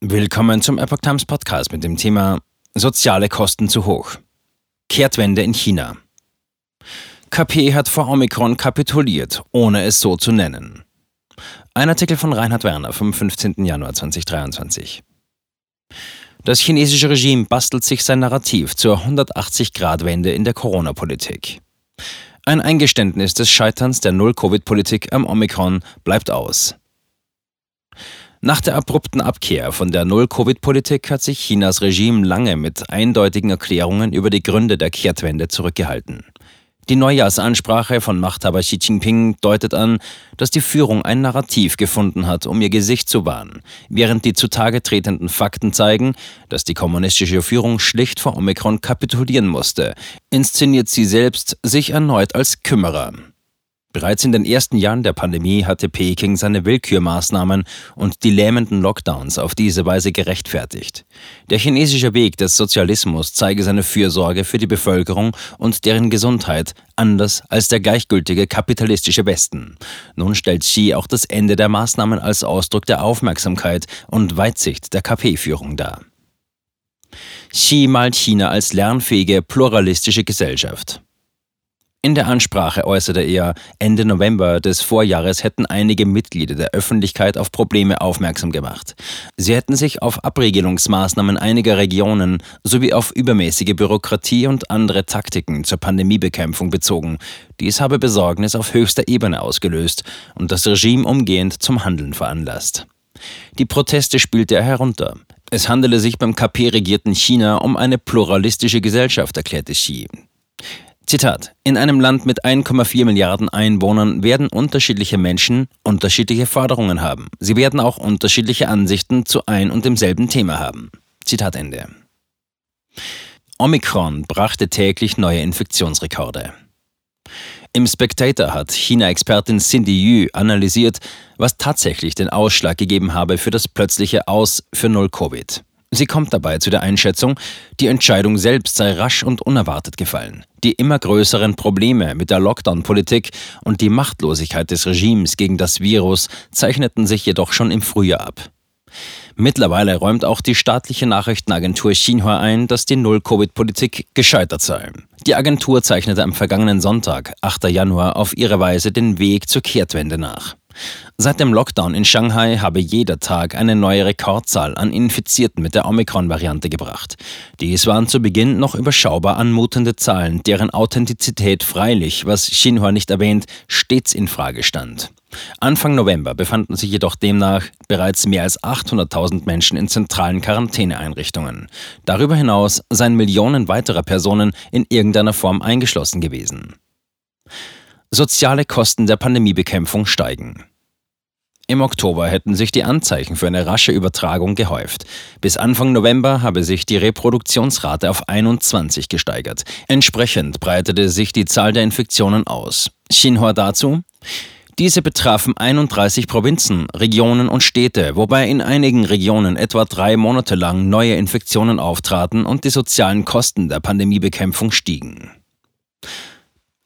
Willkommen zum Epoch Times Podcast mit dem Thema Soziale Kosten zu hoch. Kehrtwende in China. KP hat vor Omikron kapituliert, ohne es so zu nennen. Ein Artikel von Reinhard Werner vom 15. Januar 2023. Das chinesische Regime bastelt sich sein Narrativ zur 180-Grad-Wende in der Corona-Politik. Ein Eingeständnis des Scheiterns der Null-Covid-Politik am Omikron bleibt aus. Nach der abrupten Abkehr von der Null-Covid-Politik hat sich Chinas Regime lange mit eindeutigen Erklärungen über die Gründe der Kehrtwende zurückgehalten. Die Neujahrsansprache von Machthaber Xi Jinping deutet an, dass die Führung ein Narrativ gefunden hat, um ihr Gesicht zu wahren, während die zutage tretenden Fakten zeigen, dass die kommunistische Führung schlicht vor Omikron kapitulieren musste, inszeniert sie selbst sich erneut als Kümmerer. Bereits in den ersten Jahren der Pandemie hatte Peking seine Willkürmaßnahmen und die lähmenden Lockdowns auf diese Weise gerechtfertigt. Der chinesische Weg des Sozialismus zeige seine Fürsorge für die Bevölkerung und deren Gesundheit anders als der gleichgültige kapitalistische Westen. Nun stellt Xi auch das Ende der Maßnahmen als Ausdruck der Aufmerksamkeit und Weitsicht der KP-Führung dar. Xi malt China als lernfähige, pluralistische Gesellschaft. In der Ansprache äußerte er, Ende November des Vorjahres hätten einige Mitglieder der Öffentlichkeit auf Probleme aufmerksam gemacht. Sie hätten sich auf Abregelungsmaßnahmen einiger Regionen sowie auf übermäßige Bürokratie und andere Taktiken zur Pandemiebekämpfung bezogen. Dies habe Besorgnis auf höchster Ebene ausgelöst und das Regime umgehend zum Handeln veranlasst. Die Proteste spielte er herunter. Es handele sich beim KP-regierten China um eine pluralistische Gesellschaft, erklärte Xi. Zitat. In einem Land mit 1,4 Milliarden Einwohnern werden unterschiedliche Menschen unterschiedliche Forderungen haben. Sie werden auch unterschiedliche Ansichten zu ein und demselben Thema haben. Zitat Ende. Omikron brachte täglich neue Infektionsrekorde. Im Spectator hat China-Expertin Cindy Yu analysiert, was tatsächlich den Ausschlag gegeben habe für das plötzliche Aus für Null-Covid. Sie kommt dabei zu der Einschätzung, die Entscheidung selbst sei rasch und unerwartet gefallen. Die immer größeren Probleme mit der Lockdown-Politik und die Machtlosigkeit des Regimes gegen das Virus zeichneten sich jedoch schon im Frühjahr ab. Mittlerweile räumt auch die staatliche Nachrichtenagentur Xinhua ein, dass die Null-Covid-Politik gescheitert sei. Die Agentur zeichnete am vergangenen Sonntag, 8. Januar, auf ihre Weise den Weg zur Kehrtwende nach. Seit dem Lockdown in Shanghai habe jeder Tag eine neue Rekordzahl an Infizierten mit der Omikron-Variante gebracht. Dies waren zu Beginn noch überschaubar anmutende Zahlen, deren Authentizität freilich, was Xinhua nicht erwähnt, stets in Frage stand. Anfang November befanden sich jedoch demnach bereits mehr als 800.000 Menschen in zentralen Quarantäneeinrichtungen. Darüber hinaus seien Millionen weiterer Personen in irgendeiner Form eingeschlossen gewesen. Soziale Kosten der Pandemiebekämpfung steigen. Im Oktober hätten sich die Anzeichen für eine rasche Übertragung gehäuft. Bis Anfang November habe sich die Reproduktionsrate auf 21 gesteigert. Entsprechend breitete sich die Zahl der Infektionen aus. Xinhua dazu? Diese betrafen 31 Provinzen, Regionen und Städte, wobei in einigen Regionen etwa drei Monate lang neue Infektionen auftraten und die sozialen Kosten der Pandemiebekämpfung stiegen.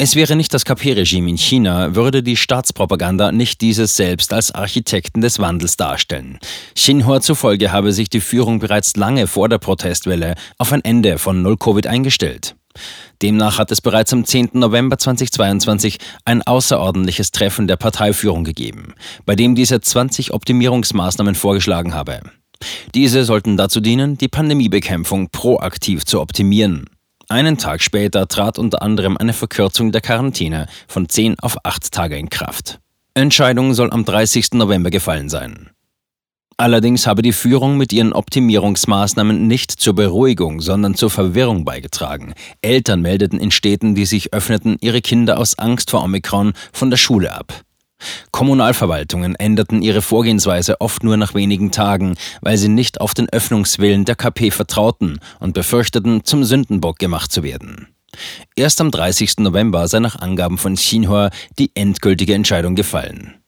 Es wäre nicht das KP-Regime in China, würde die Staatspropaganda nicht dieses selbst als Architekten des Wandels darstellen. Xinhua zufolge habe sich die Führung bereits lange vor der Protestwelle auf ein Ende von Null-Covid eingestellt. Demnach hat es bereits am 10. November 2022 ein außerordentliches Treffen der Parteiführung gegeben, bei dem diese 20 Optimierungsmaßnahmen vorgeschlagen habe. Diese sollten dazu dienen, die Pandemiebekämpfung proaktiv zu optimieren. Einen Tag später trat unter anderem eine Verkürzung der Quarantäne von 10 auf 8 Tage in Kraft. Entscheidung soll am 30. November gefallen sein. Allerdings habe die Führung mit ihren Optimierungsmaßnahmen nicht zur Beruhigung, sondern zur Verwirrung beigetragen. Eltern meldeten in Städten, die sich öffneten, ihre Kinder aus Angst vor Omikron von der Schule ab. Kommunalverwaltungen änderten ihre Vorgehensweise oft nur nach wenigen Tagen, weil sie nicht auf den Öffnungswillen der KP vertrauten und befürchteten, zum Sündenbock gemacht zu werden. Erst am 30. November sei nach Angaben von Xinhua die endgültige Entscheidung gefallen.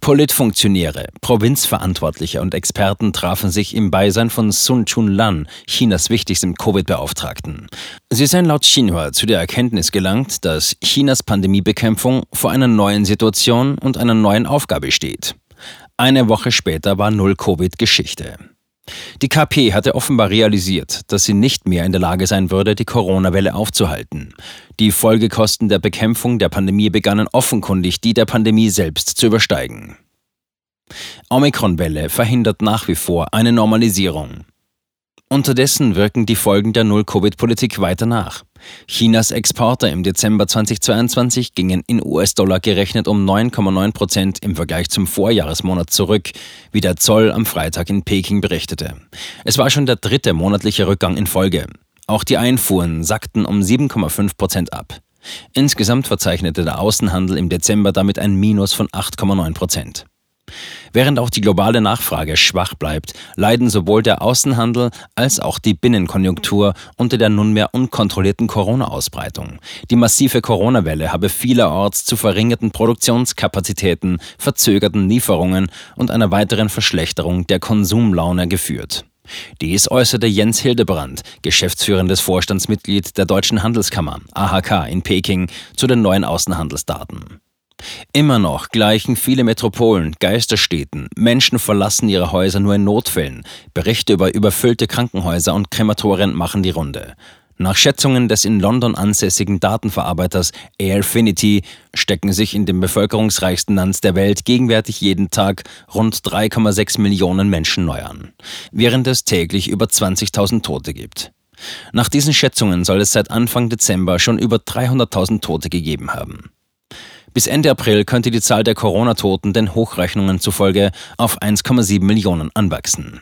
Politfunktionäre, Provinzverantwortliche und Experten trafen sich im Beisein von Sun Chun-lan, Chinas wichtigstem Covid-Beauftragten. Sie seien laut Xinhua zu der Erkenntnis gelangt, dass Chinas Pandemiebekämpfung vor einer neuen Situation und einer neuen Aufgabe steht. Eine Woche später war Null-Covid Geschichte. Die KP hatte offenbar realisiert, dass sie nicht mehr in der Lage sein würde, die Corona-Welle aufzuhalten. Die Folgekosten der Bekämpfung der Pandemie begannen offenkundig die der Pandemie selbst zu übersteigen. Omikron-Welle verhindert nach wie vor eine Normalisierung. Unterdessen wirken die Folgen der Null-Covid-Politik weiter nach. Chinas Exporte im Dezember 2022 gingen in US-Dollar gerechnet um 9,9 Prozent im Vergleich zum Vorjahresmonat zurück, wie der Zoll am Freitag in Peking berichtete. Es war schon der dritte monatliche Rückgang in Folge. Auch die Einfuhren sackten um 7,5 Prozent ab. Insgesamt verzeichnete der Außenhandel im Dezember damit ein Minus von 8,9 Prozent. Während auch die globale Nachfrage schwach bleibt, leiden sowohl der Außenhandel als auch die Binnenkonjunktur unter der nunmehr unkontrollierten Corona-Ausbreitung. Die massive Corona-Welle habe vielerorts zu verringerten Produktionskapazitäten, verzögerten Lieferungen und einer weiteren Verschlechterung der Konsumlaune geführt. Dies äußerte Jens Hildebrand, geschäftsführendes Vorstandsmitglied der Deutschen Handelskammer AHK in Peking, zu den neuen Außenhandelsdaten. Immer noch gleichen viele Metropolen Geisterstädten. Menschen verlassen ihre Häuser nur in Notfällen. Berichte über überfüllte Krankenhäuser und Krematorien machen die Runde. Nach Schätzungen des in London ansässigen Datenverarbeiters Airfinity stecken sich in dem bevölkerungsreichsten Land der Welt gegenwärtig jeden Tag rund 3,6 Millionen Menschen neu an, während es täglich über 20.000 Tote gibt. Nach diesen Schätzungen soll es seit Anfang Dezember schon über 300.000 Tote gegeben haben. Bis Ende April könnte die Zahl der Corona-Toten den Hochrechnungen zufolge auf 1,7 Millionen anwachsen.